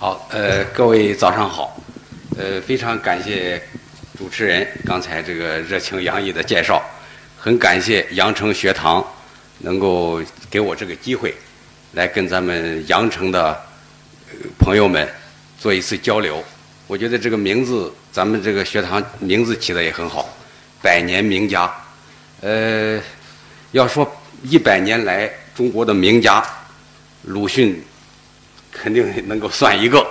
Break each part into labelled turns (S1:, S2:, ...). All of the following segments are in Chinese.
S1: 好，呃，各位早上好，呃，非常感谢主持人刚才这个热情洋溢的介绍，很感谢阳城学堂能够给我这个机会，来跟咱们阳城的朋友们做一次交流。我觉得这个名字，咱们这个学堂名字起的也很好，百年名家。呃，要说一百年来中国的名家，鲁迅肯定能够算一个，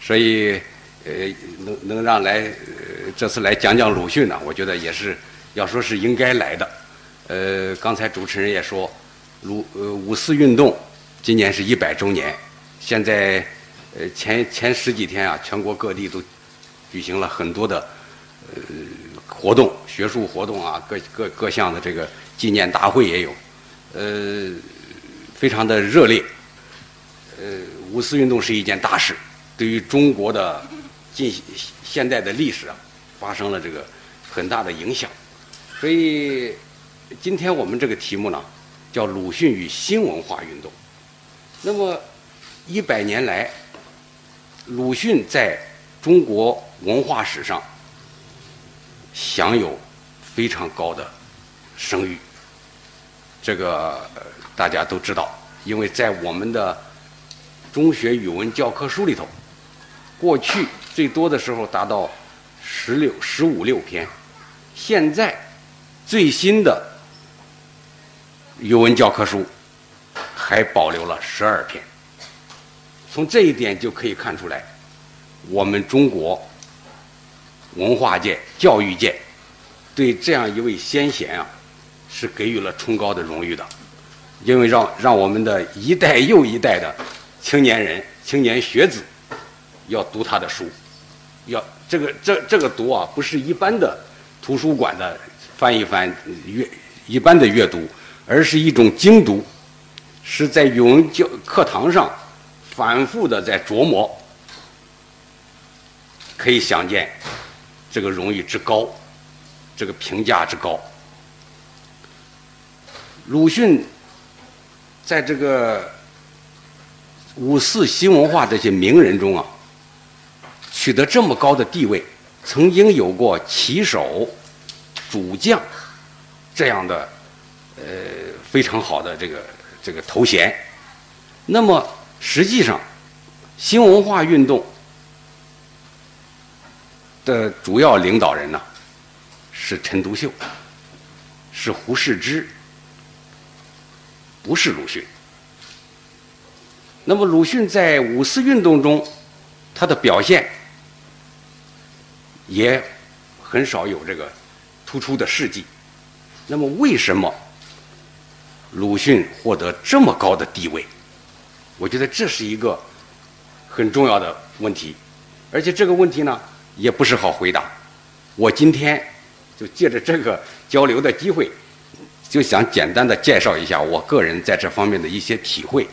S1: 所以呃，能能让来、呃、这次来讲讲鲁迅呢，我觉得也是要说是应该来的。呃，刚才主持人也说，鲁呃五四运动今年是一百周年，现在呃前前十几天啊，全国各地都举行了很多的呃活动，学术活动啊，各各各项的这个纪念大会也有，呃，非常的热烈。呃，五四运动是一件大事，对于中国的近现代的历史啊，发生了这个很大的影响。所以，今天我们这个题目呢，叫“鲁迅与新文化运动”。那么，一百年来，鲁迅在中国文化史上享有非常高的声誉，这个大家都知道，因为在我们的中学语文教科书里头，过去最多的时候达到十六、十五六篇，现在最新的语文教科书还保留了十二篇。从这一点就可以看出来，我们中国文化界、教育界对这样一位先贤啊，是给予了崇高的荣誉的，因为让让我们的一代又一代的青年人、青年学子要读他的书，要这个这这个读啊，不是一般的图书馆的翻一翻阅一般的阅读，而是一种精读，是在语文教课堂上反复的在琢磨，可以想见这个荣誉之高，这个评价之高。鲁迅在这个五四新文化这些名人中啊，取得这么高的地位，曾经有过旗手、主将这样的呃非常好的这个这个头衔。那么实际上，新文化运动的主要领导人呢是陈独秀，是胡适之，不是鲁迅。那么鲁迅在五四运动中，他的表现也很少有这个突出的事迹。那么为什么鲁迅获得这么高的地位？我觉得这是一个很重要的问题，而且这个问题呢也不是好回答。我今天就借着这个交流的机会，就想简单的介绍一下我个人在这方面的一些体会，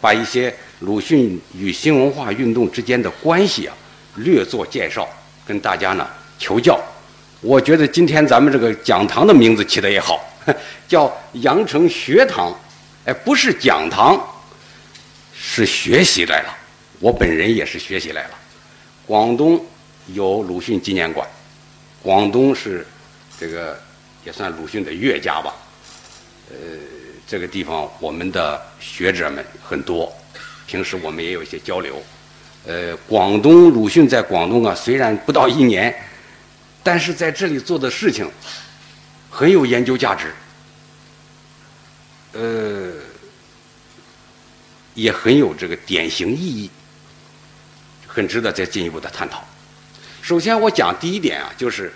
S1: 把一些鲁迅与新文化运动之间的关系啊略作介绍，跟大家呢求教。我觉得今天咱们这个讲堂的名字起的也好，叫羊城学堂，哎，不是讲堂。是学习来了，我本人也是学习来了。广东有鲁迅纪念馆，广东是这个也算鲁迅的岳家吧。呃，这个地方我们的学者们很多，平时我们也有一些交流。呃，广东鲁迅在广东啊，虽然不到一年，但是在这里做的事情很有研究价值。呃。也很有这个典型意义，很值得再进一步的探讨。首先，我讲第一点啊，就是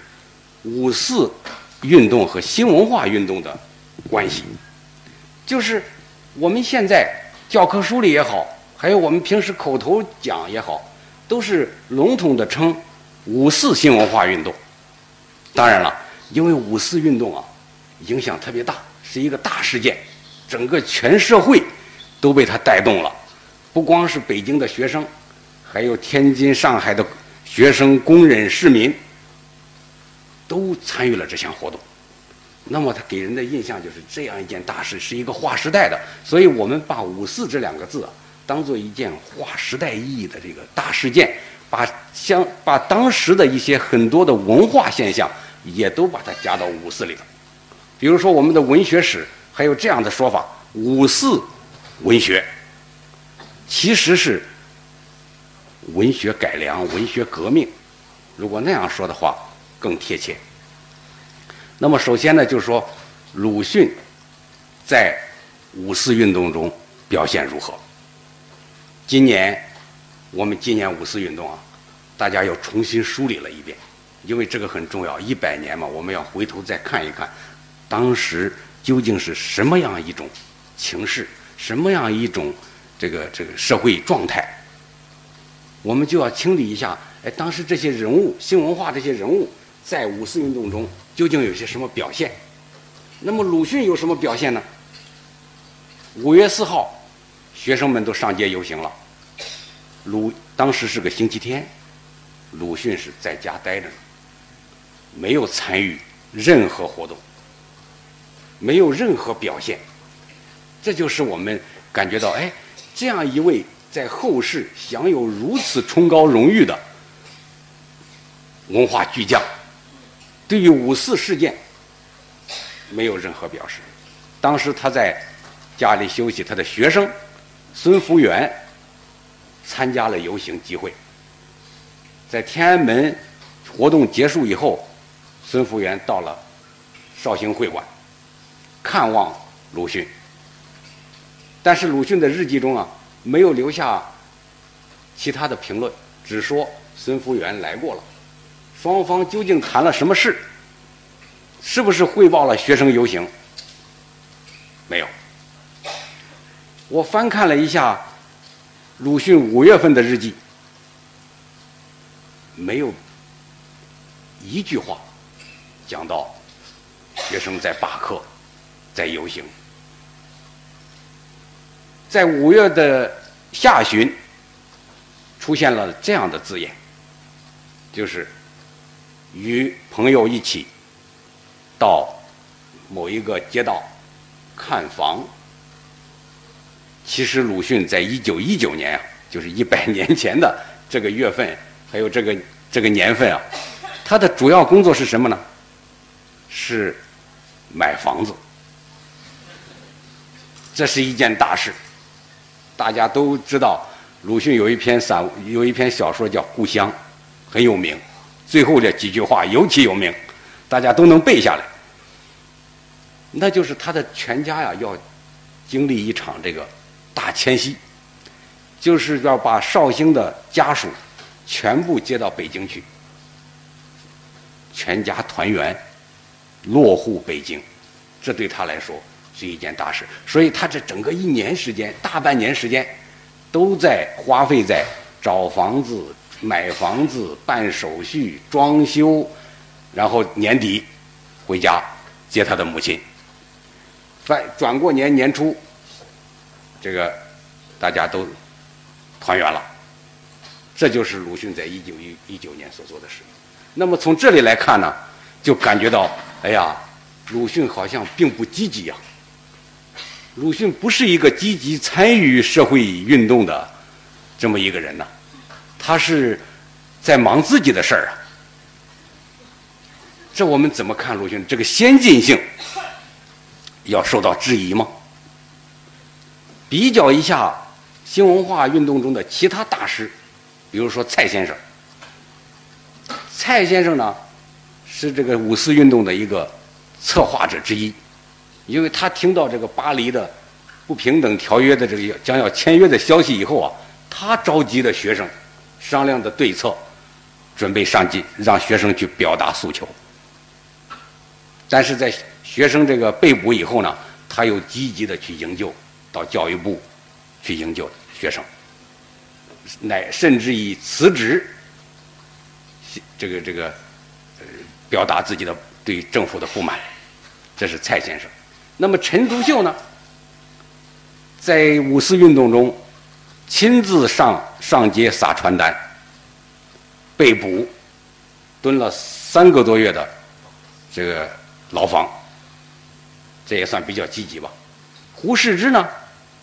S1: 五四运动和新文化运动的关系。就是我们现在教科书里也好，还有我们平时口头讲也好，都是笼统的称五四新文化运动。当然了，因为五四运动啊，影响特别大，是一个大事件，整个全社会。都被他带动了，不光是北京的学生，还有天津、上海的学生、工人、市民，都参与了这项活动。那么他给人的印象就是这样一件大事，是一个划时代的。所以我们把“五四”这两个字啊，当做一件划时代意义的这个大事件，把相把当时的一些很多的文化现象也都把它加到五四里头。比如说我们的文学史还有这样的说法：五四文学其实是文学改良、文学革命。如果那样说的话，更贴切。那么首先呢，就是说鲁迅在五四运动中表现如何？今年我们纪念五四运动啊，大家要重新梳理了一遍，因为这个很重要。一百年嘛，我们要回头再看一看，当时究竟是什么样一种情势，什么样一种这个这个社会状态，我们就要清理一下。哎，当时这些人物，新文化这些人物，在五四运动中究竟有些什么表现？那么鲁迅有什么表现呢？五月四号，学生们都上街游行了。鲁当时是个星期天，鲁迅是在家待着呢，没有参与任何活动，没有任何表现。这就是我们感觉到，哎，这样一位在后世享有如此崇高荣誉的文化巨匠，对于五四事件没有任何表示。当时他在家里休息，他的学生孙福元。参加了游行集会，在天安门活动结束以后，孙福元到了绍兴会馆看望鲁迅，但是鲁迅的日记中啊没有留下其他的评论，只说孙福元来过了。双方究竟谈了什么事？是不是汇报了学生游行？没有。我翻看了一下。鲁迅五月份的日记，没有一句话讲到学生在罢课、在游行。在五月的下旬，出现了这样的字眼，就是与朋友一起到某一个街道看房。其实鲁迅在一九一九年啊，就是一百年前的这个月份，还有这个这个年份啊，他的主要工作是什么呢？是买房子。这是一件大事。大家都知道，鲁迅有一篇散有一篇小说叫《故乡》，很有名。最后这几句话尤其有名，大家都能背下来。那就是他的全家呀，要经历一场这个。大迁徙，就是要把绍兴的家属全部接到北京去，全家团圆，落户北京，这对他来说是一件大事。所以他这整个一年时间，大半年时间，都在花费在找房子、买房子、办手续、装修，然后年底回家接他的母亲。在转过年年初。这个大家都团圆了，这就是鲁迅在一九一一九年所做的事。那么从这里来看呢，就感觉到，哎呀，鲁迅好像并不积极呀。鲁迅不是一个积极参与社会运动的这么一个人呐，他是在忙自己的事儿啊。这我们怎么看鲁迅这个先进性要受到质疑吗？比较一下新文化运动中的其他大师，比如说蔡先生。蔡先生呢，是这个五四运动的一个策划者之一，因为他听到这个巴黎的不平等条约的这个将要签约的消息以后啊，他召集的学生商量的对策，准备上进，让学生去表达诉求。但是在学生这个被捕以后呢，他又积极的去营救。到教育部去营救学生，乃甚至以辞职，这个这个呃表达自己的对政府的不满。这是蔡先生。那么陈独秀呢，在五四运动中亲自上上街撒传单，被捕，蹲了三个多月的这个牢房，这也算比较积极吧。胡适之呢？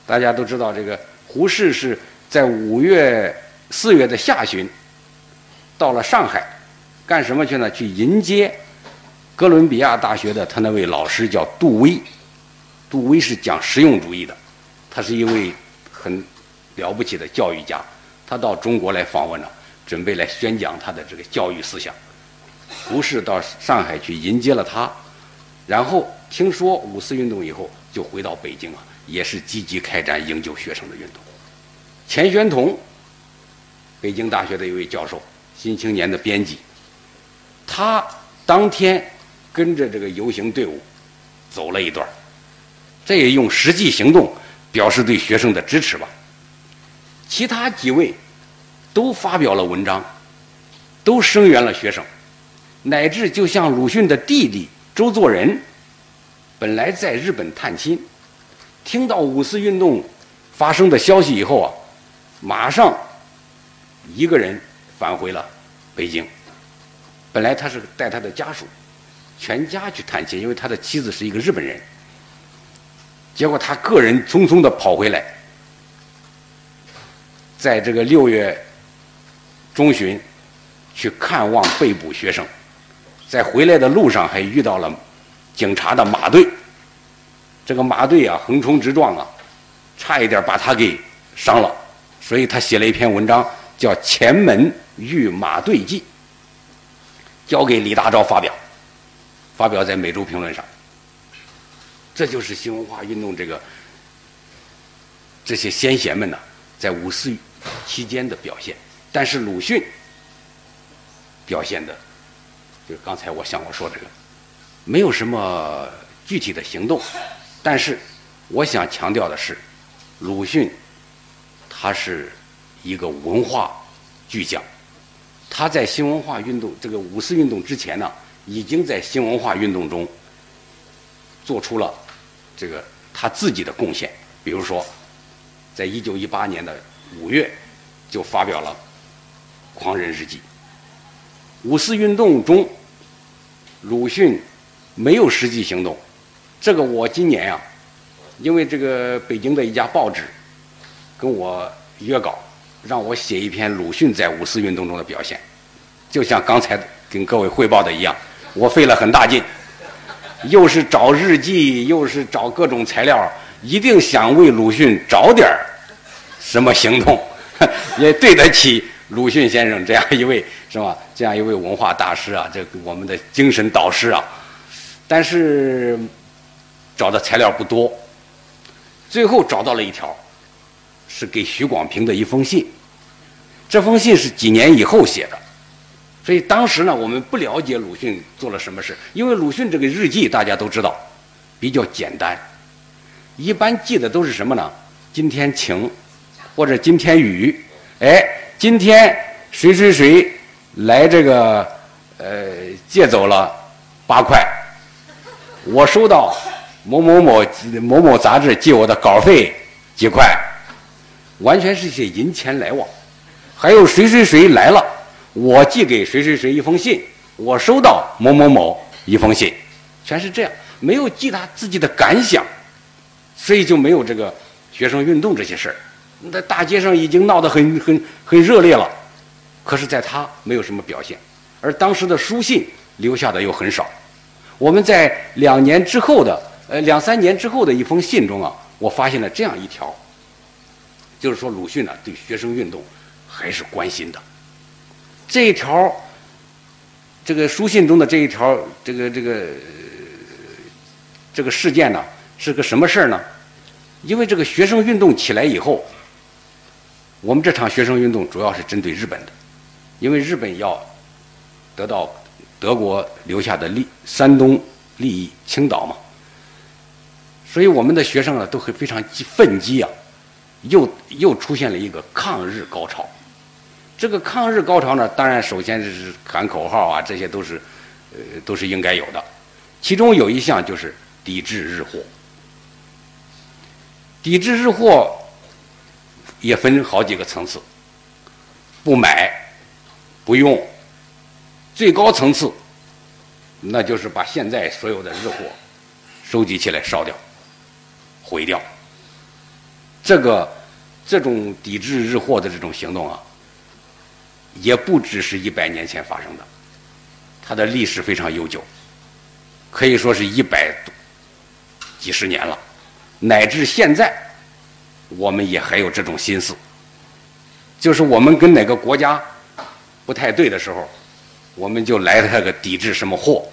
S1: 大家都知道，这个胡适是在五月、四月的下旬到了上海，干什么去呢？去迎接哥伦比亚大学的他那位老师叫杜威。杜威是讲实用主义的，他是一位很了不起的教育家。他到中国来访问了，准备来宣讲他的这个教育思想。胡适到上海去迎接了他，然后听说五四运动以后，就回到北京啊，也是积极开展营救学生的运动。钱玄同，北京大学的一位教授，《新青年》的编辑，他当天跟着这个游行队伍走了一段这也用实际行动表示对学生的支持吧。其他几位都发表了文章，都声援了学生，乃至就像鲁迅的弟弟周作人，本来在日本探亲，听到五四运动发生的消息以后啊，马上一个人返回了北京。本来他是带他的家属，全家去探亲，因为他的妻子是一个日本人。结果他个人匆匆的跑回来。在这个六月中旬去看望被捕学生，在回来的路上还遇到了警察的马队。这个马队啊横冲直撞啊，差一点把他给伤了。所以他写了一篇文章，叫《前门遇马队记》，交给李大钊发表，发表在《每周评论》上。这就是新文化运动这个这些先贤们呢，在五四。期间的表现，但是鲁迅表现的，就是刚才我向我说这个，没有什么具体的行动，但是我想强调的是，鲁迅他是一个文化巨匠，他在新文化运动这个五四运动之前呢，已经在新文化运动中做出了这个他自己的贡献，比如说，在一九一八年的。五月就发表了《狂人日记》。五四运动中，鲁迅没有实际行动。这个我今年呀，因为这个北京的一家报纸跟我约稿，让我写一篇鲁迅在五四运动中的表现。就像刚才跟各位汇报的一样，我费了很大劲，又是找日记，又是找各种材料，一定想为鲁迅找点儿。什么行动 也对得起鲁迅先生这样一位是吧？这样一位文化大师啊，这我们的精神导师啊。但是找的材料不多，最后找到了一条，是给许广平的一封信。这封信是几年以后写的，所以当时呢，我们不了解鲁迅做了什么事，因为鲁迅这个日记大家都知道比较简单，一般记的都是什么呢？今天晴。或者今天雨，哎，今天谁谁谁来这个呃借走了八块，我收到某某某某某杂志寄我的稿费几块，完全是些银钱来往。还有谁谁谁来了，我寄给谁谁谁一封信，我收到某某某一封信，全是这样，没有记他自己的感想，所以就没有这个学生运动这些事儿。在大街上已经闹得很很很热烈了，可是，在他没有什么表现，而当时的书信留下的又很少。我们在两年之后的呃两三年之后的一封信中啊，我发现了这样一条，就是说鲁迅呢对学生运动还是关心的。这一条，这个书信中的这一条，这个这个这个事件呢，是个什么事儿呢？因为这个学生运动起来以后。我们这场学生运动主要是针对日本的，因为日本要得到德国留下的利山东利益青岛嘛，所以我们的学生呢都会非常激奋激啊，又又出现了一个抗日高潮。这个抗日高潮呢，当然首先是喊口号啊，这些都是呃都是应该有的。其中有一项就是抵制日货，抵制日货。也分好几个层次，不买，不用，最高层次，那就是把现在所有的日货收集起来烧掉、毁掉。这个这种抵制日货的这种行动啊，也不只是一百年前发生的，它的历史非常悠久，可以说是一百几十年了，乃至现在，我们也还有这种心思，就是我们跟哪个国家不太对的时候，我们就来那个抵制什么货。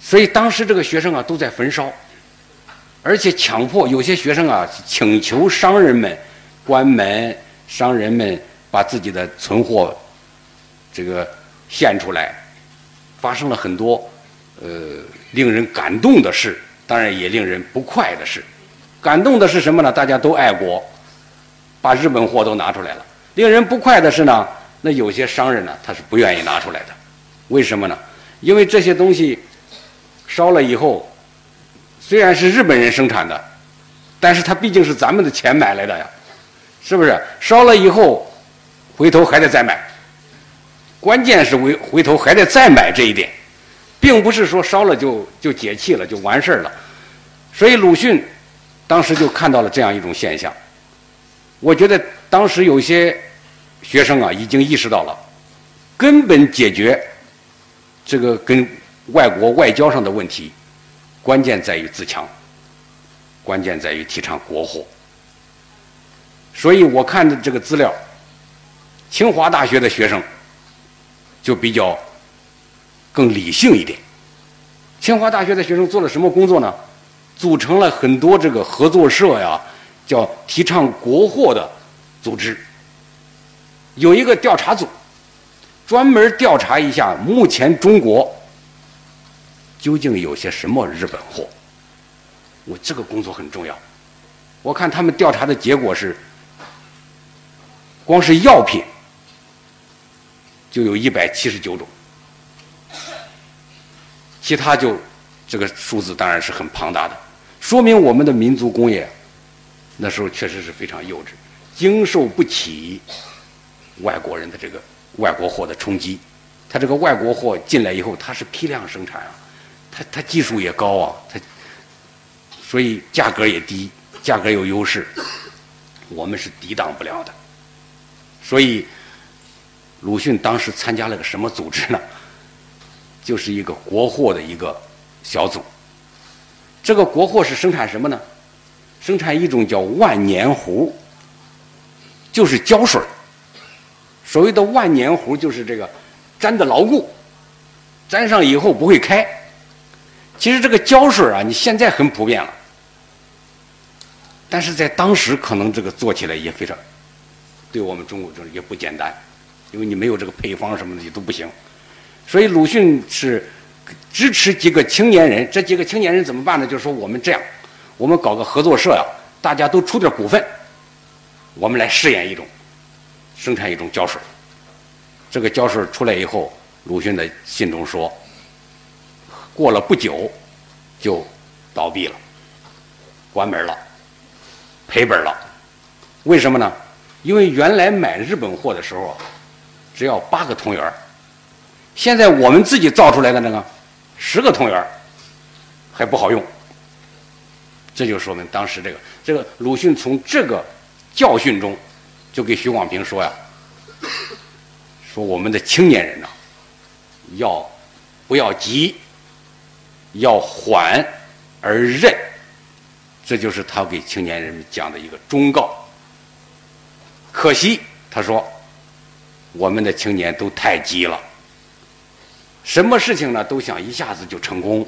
S1: 所以当时这个学生啊都在焚烧，而且强迫有些学生啊请求商人们、关门商人们把自己的存货这个献出来，发生了很多呃令人感动的事，当然也令人不快的事。感动的是什么呢？大家都爱国，把日本货都拿出来了。令人不快的是呢，那有些商人呢他是不愿意拿出来的，为什么呢？因为这些东西。烧了以后，虽然是日本人生产的，但是它毕竟是咱们的钱买来的呀，是不是？烧了以后，回头还得再买。关键是回回头还得再买这一点，并不是说烧了就就解气了就完事儿了。所以鲁迅当时就看到了这样一种现象。我觉得当时有些学生啊，已经意识到了，根本解决这个跟。外国外交上的问题，关键在于自强，关键在于提倡国货。所以我看的这个资料，清华大学的学生就比较更理性一点。清华大学的学生做了什么工作呢？组成了很多这个合作社呀，叫提倡国货的组织。有一个调查组，专门调查一下目前中国。究竟有些什么日本货？我这个工作很重要。我看他们调查的结果是，光是药品就有一百七十九种，其他就这个数字当然是很庞大的，说明我们的民族工业那时候确实是非常幼稚，经受不起外国人的这个外国货的冲击。他这个外国货进来以后，他是批量生产啊。它它技术也高啊，它所以价格也低，价格有优势，我们是抵挡不了的。所以鲁迅当时参加了个什么组织呢？就是一个国货的一个小组。这个国货是生产什么呢？生产一种叫万年壶，就是胶水所谓的万年壶，就是这个粘的牢固，粘上以后不会开。其实这个胶水啊，你现在很普遍了，但是在当时可能这个做起来也非常，对我们中国这也不简单，因为你没有这个配方什么的也都不行，所以鲁迅是支持几个青年人，这几个青年人怎么办呢？就是说我们这样，我们搞个合作社呀，大家都出点股份，我们来试验一种，生产一种胶水。这个胶水出来以后，鲁迅的信中说。过了不久，就倒闭了，关门了，赔本了。为什么呢？因为原来买日本货的时候，只要八个铜元现在我们自己造出来的那个十个同元还不好用。这就说明当时这个这个鲁迅从这个教训中，就给徐广平说呀，说我们的青年人呢，要不要急？要缓而韧，这就是他给青年人讲的一个忠告。可惜，他说，我们的青年都太急了，什么事情呢都想一下子就成功。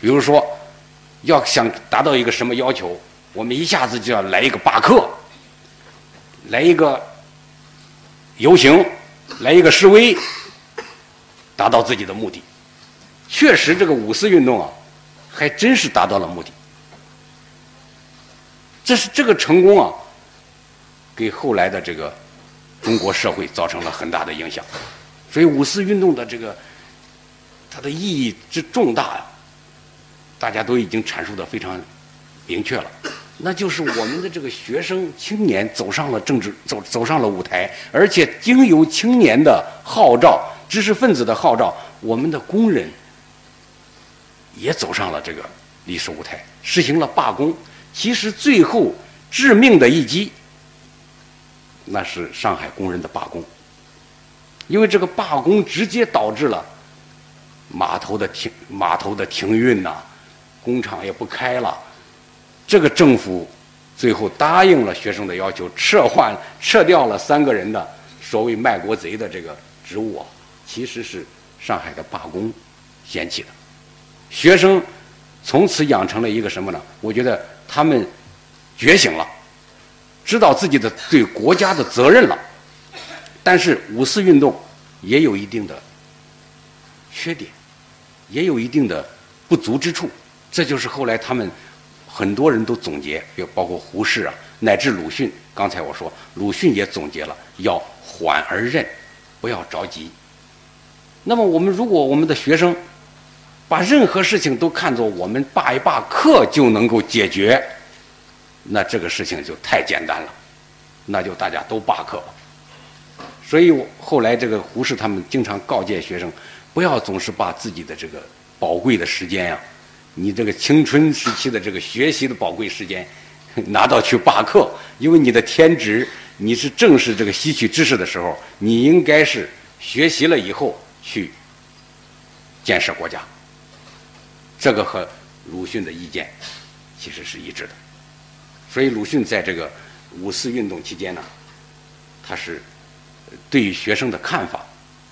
S1: 比如说，要想达到一个什么要求，我们一下子就要来一个罢课，来一个游行，来一个示威，达到自己的目的。确实，这个五四运动啊，还真是达到了目的。这是这个成功啊，给后来的这个中国社会造成了很大的影响。所以五四运动的这个它的意义之重大呀，大家都已经阐述的非常明确了。那就是我们的这个学生青年走上了政治走走上了舞台，而且经由青年的号召、知识分子的号召，我们的工人。也走上了这个历史舞台，实行了罢工。其实最后致命的一击，那是上海工人的罢工，因为这个罢工直接导致了码头的停码头的停运呐，工厂也不开了。这个政府最后答应了学生的要求，撤换撤掉了三个人的所谓卖国贼的这个职务啊，其实是上海的罢工掀起的。学生从此养成了一个什么呢？我觉得他们。觉醒了，知道自己的对国家的责任了，但是五四运动也有一定的缺点，也有一定的不足之处。这就是后来他们很多人都总结，就包括胡适啊，乃至鲁迅。刚才我说，鲁迅也总结了，要缓而任，不要着急。那么，我们如果我们的学生把任何事情都看作我们罢一罢课就能够解决。那这个事情就太简单了，那就大家都罢课吧。所以后来这个胡适他们经常告诫学生，不要总是把自己的这个宝贵的时间呀，你这个青春时期的这个学习的宝贵时间，拿到去罢课，因为你的天职，你是正是这个吸取知识的时候，你应该是学习了以后去建设国家。这个和鲁迅的意见其实是一致的。所以，鲁迅在这个五四运动期间呢，他是对于学生的看法，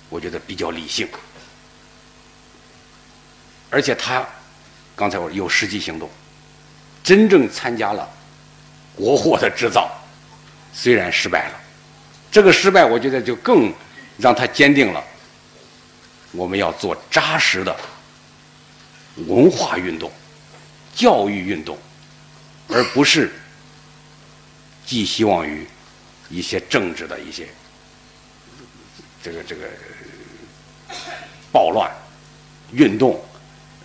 S1: 我觉得比较理性，而且他刚才我有实际行动，真正参加了国货的制造，虽然失败了，这个失败我觉得就更让他坚定了我们要做扎实的文化运动、教育运动，而不是。寄希望于一些政治的一些这个这个暴乱运动，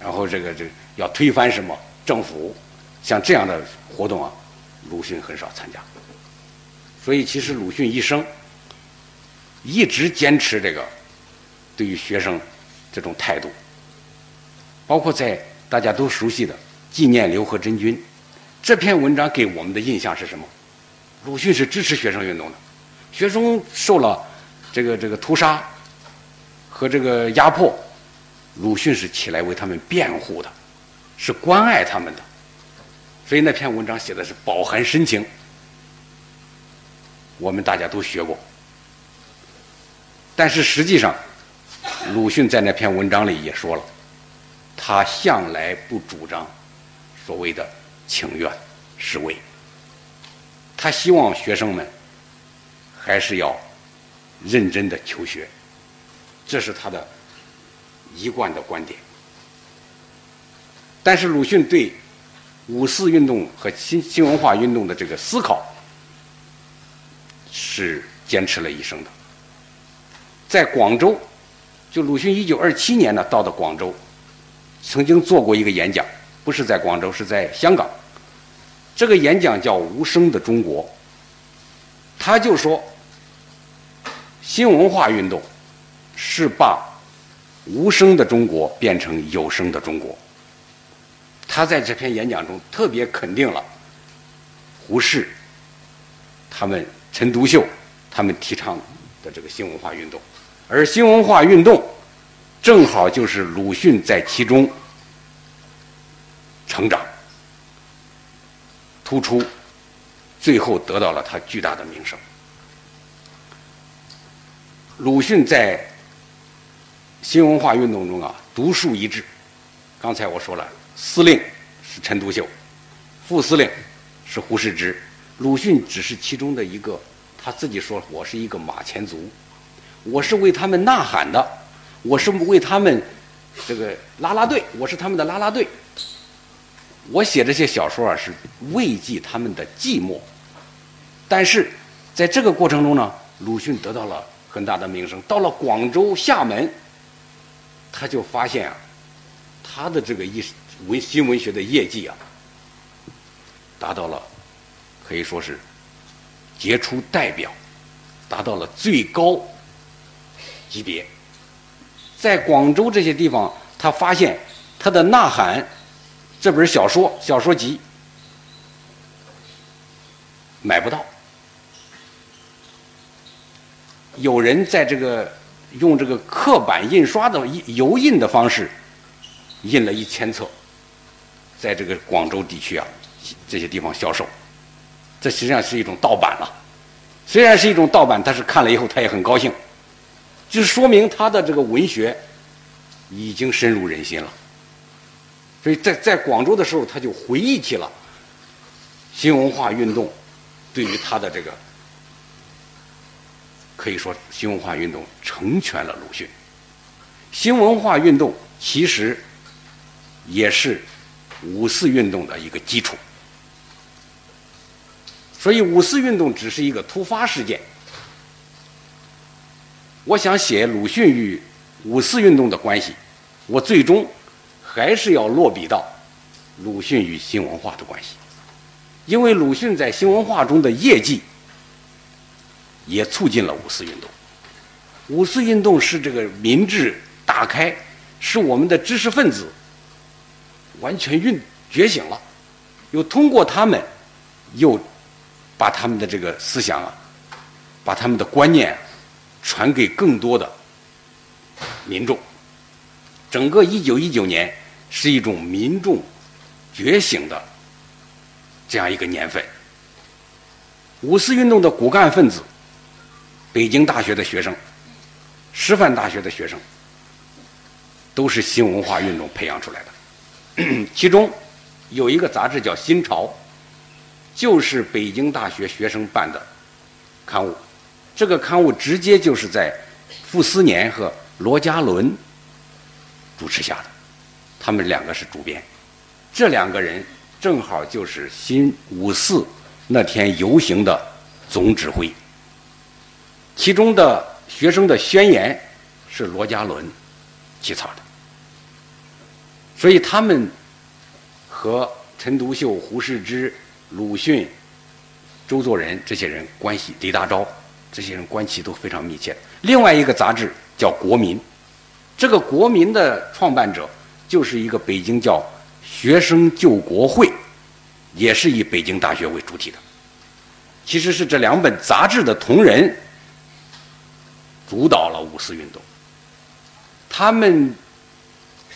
S1: 然后这个这个要推翻什么政府，像这样的活动啊，鲁迅很少参加。所以，其实鲁迅一生一直坚持这个对于学生这种态度，包括在大家都熟悉的《纪念刘和珍君》这篇文章给我们的印象是什么？鲁迅是支持学生运动的，学生受了这个这个屠杀和这个压迫，鲁迅是起来为他们辩护的，是关爱他们的，所以那篇文章写的是饱含深情，我们大家都学过。但是实际上，鲁迅在那篇文章里也说了，他向来不主张所谓的情愿示威。他希望学生们还是要认真的求学，这是他的一贯的观点。但是鲁迅对五四运动和新新文化运动的这个思考是坚持了一生的。在广州，就鲁迅一九二七年呢到的广州，曾经做过一个演讲，不是在广州，是在香港。这个演讲叫《无声的中国》，他就说，新文化运动是把无声的中国变成有声的中国。他在这篇演讲中特别肯定了胡适、他们陈独秀他们提倡的这个新文化运动，而新文化运动正好就是鲁迅在其中成长。突出，最后得到了他巨大的名声。鲁迅在新文化运动中啊，独树一帜。刚才我说了，司令是陈独秀，副司令是胡适之，鲁迅只是其中的一个。他自己说：“我是一个马前卒，我是为他们呐喊的，我是为他们这个拉拉队，我是他们的拉拉队。”我写这些小说啊，是慰藉他们的寂寞。但是，在这个过程中呢，鲁迅得到了很大的名声。到了广州、厦门，他就发现啊，他的这个艺文新文学的业绩啊，达到了可以说是杰出代表，达到了最高级别。在广州这些地方，他发现他的呐喊。这本小说小说集买不到。有人在这个用这个刻板印刷的油印的方式印了一千册，在这个广州地区啊这些地方销售，这实际上是一种盗版了。虽然是一种盗版，但是看了以后他也很高兴，就说明他的这个文学已经深入人心了。所以在在广州的时候，他就回忆起了新文化运动对于他的这个。可以说，新文化运动成全了鲁迅。新文化运动其实也是五四运动的一个基础。所以，五四运动只是一个突发事件。我想写鲁迅与五四运动的关系，我最终还是要落笔到鲁迅与新文化的关系，因为鲁迅在新文化中的业绩。也促进了五四运动。五四运动是这个民智打开，使我们的知识分子完全运觉醒了，又通过他们，又把他们的这个思想啊，把他们的观念传给更多的民众。整个一九一九年是一种民众觉醒的这样一个年份。五四运动的骨干分子。北京大学的学生，师范大学的学生，都是新文化运动培养出来的。其中有一个杂志叫《新潮》，就是北京大学学生办的刊物。这个刊物直接就是在傅斯年和罗家伦主持下的，他们两个是主编。这两个人正好就是新五四那天游行的总指挥。其中的学生的宣言是罗家伦起草的，所以他们和陈独秀、胡适之、鲁迅、周作人这些人关系，李大钊这些人关系都非常密切。另外一个杂志叫《国民》，这个《国民》的创办者就是一个北京叫学生救国会，也是以北京大学为主体的。其实是这两本杂志的同仁。主导了五四运动，他们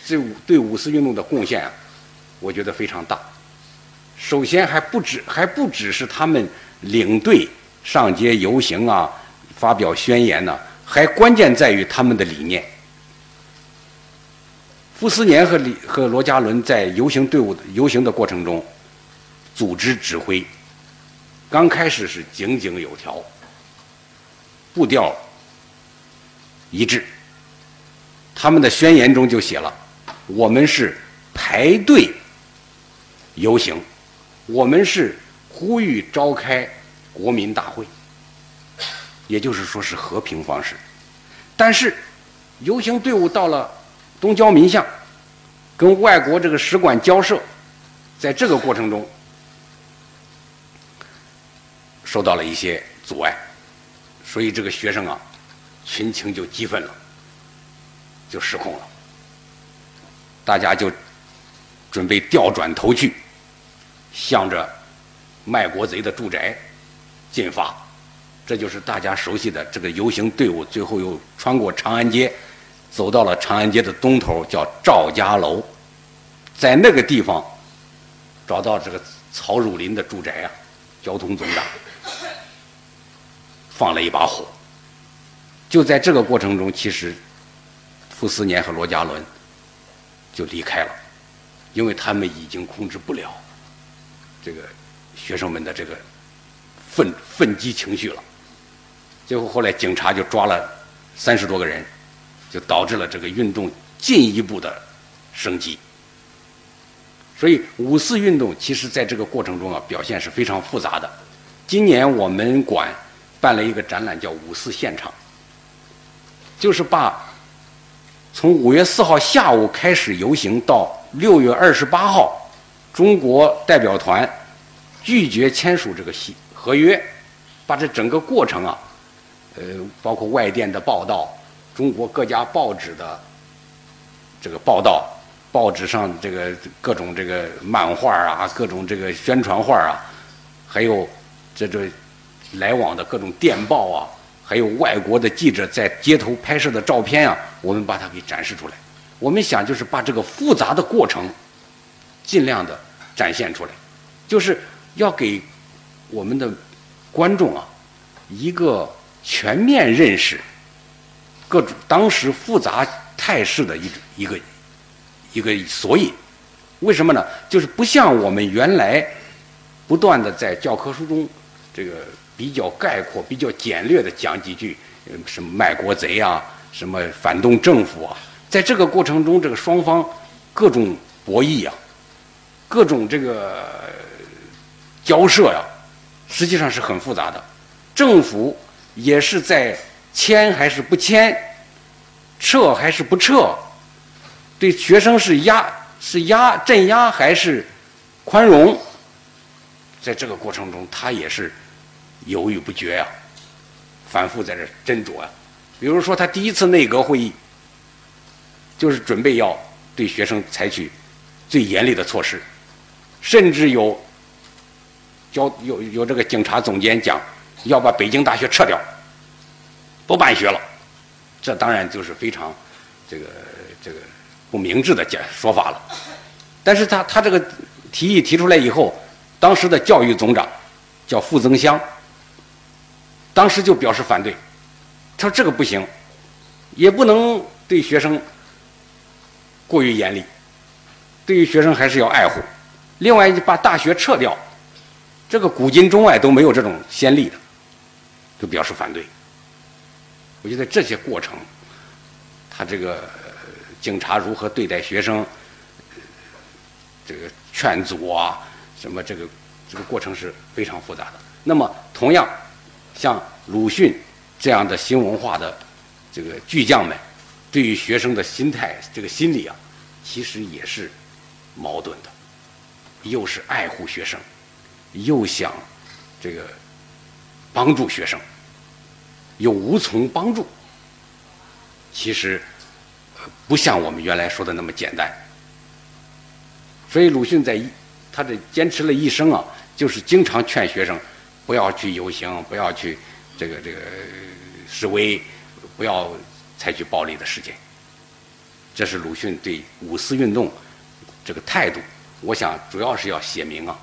S1: 这对五四运动的贡献啊，我觉得非常大。首先还不止还不只是他们领队上街游行啊，发表宣言呢，还关键在于他们的理念。傅斯年和李和罗家伦在游行队伍游行的过程中，组织指挥，刚开始是井井有条，步调。一致，他们的宣言中就写了：“我们是排队游行，我们是呼吁召开国民大会，也就是说是和平方式。”但是，游行队伍到了东交民巷，跟外国这个使馆交涉，在这个过程中受到了一些阻碍，所以这个学生啊。群情就激愤了，就失控了。大家就准备调转头去，向着卖国贼的住宅进发。这就是大家熟悉的这个游行队伍。最后又穿过长安街，走到了长安街的东头，叫赵家楼。在那个地方找到这个曹汝霖的住宅啊，交通总长放了一把火。就在这个过程中，其实傅斯年和罗家伦就离开了，因为他们已经控制不了这个学生们的这个愤愤激情绪了。最后，后来警察就抓了三十多个人，就导致了这个运动进一步的升级。所以，五四运动其实在这个过程中啊，表现是非常复杂的。今年我们馆办了一个展览，叫《五四现场》。就是把从五月四号下午开始游行到六月二十八号，中国代表团拒绝签署这个协合约，把这整个过程啊，呃，包括外电的报道，中国各家报纸的这个报道，报纸上这个各种这个漫画啊，各种这个宣传画啊，还有这这来往的各种电报啊，还有外国的记者在街头拍摄的照片啊，我们把它给展示出来。我们想就是把这个复杂的过程尽量的展现出来，就是要给我们的观众啊一个全面认识各种当时复杂态势的一一个一个所以，为什么呢？就是不像我们原来不断的在教科书中这个比较概括、比较简略的讲几句，什么卖国贼啊，什么反动政府啊。在这个过程中，这个双方各种博弈啊，各种这个交涉呀，实际上是很复杂的。政府也是在签还是不签，撤还是不撤，对学生是压是压镇压还是宽容，在这个过程中，他也是犹豫不决呀，反复在这斟酌啊。比如说，他第一次内阁会议。就是准备要对学生采取最严厉的措施，甚至有交有有这个警察总监讲要把北京大学撤掉，不办学了。这当然就是非常这个这个不明智的讲说法了。但是他他这个提议提出来以后，当时的教育总长叫傅增湘，当时就表示反对，他说这个不行，也不能对学生。过于严厉，对于学生还是要爱护。另外，把大学撤掉，这个古今中外都没有这种先例的，就表示反对。我觉得这些过程，他这个警察如何对待学生，这个劝阻啊，什么这个这个过程是非常复杂的。那么，同样像鲁迅这样的新文化的这个巨匠们。对于学生的心态，这个心理啊，其实也是矛盾的，又是爱护学生，又想这个帮助学生，又无从帮助。其实不像我们原来说的那么简单。所以鲁迅在他这坚持了一生啊，就是经常劝学生不要去游行，不要去这个这个示威，不要。采取暴力的事件，这是鲁迅对五四运动这个态度。我想主要是要写明啊，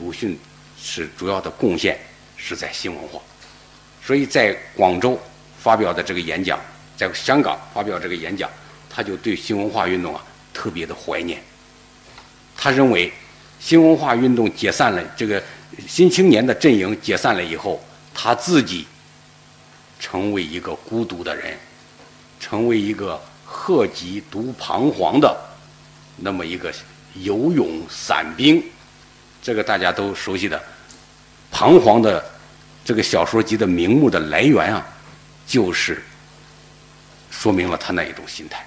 S1: 鲁迅是主要的贡献是在新文化，所以在广州发表的这个演讲，在香港发表这个演讲，他就对新文化运动啊特别的怀念。他认为新文化运动解散了，这个新青年的阵营解散了以后，他自己成为一个孤独的人。成为一个鹤脊独彷徨的那么一个游泳散兵，这个大家都熟悉的“彷徨”的这个小说集的名目的来源啊，就是说明了他那一种心态。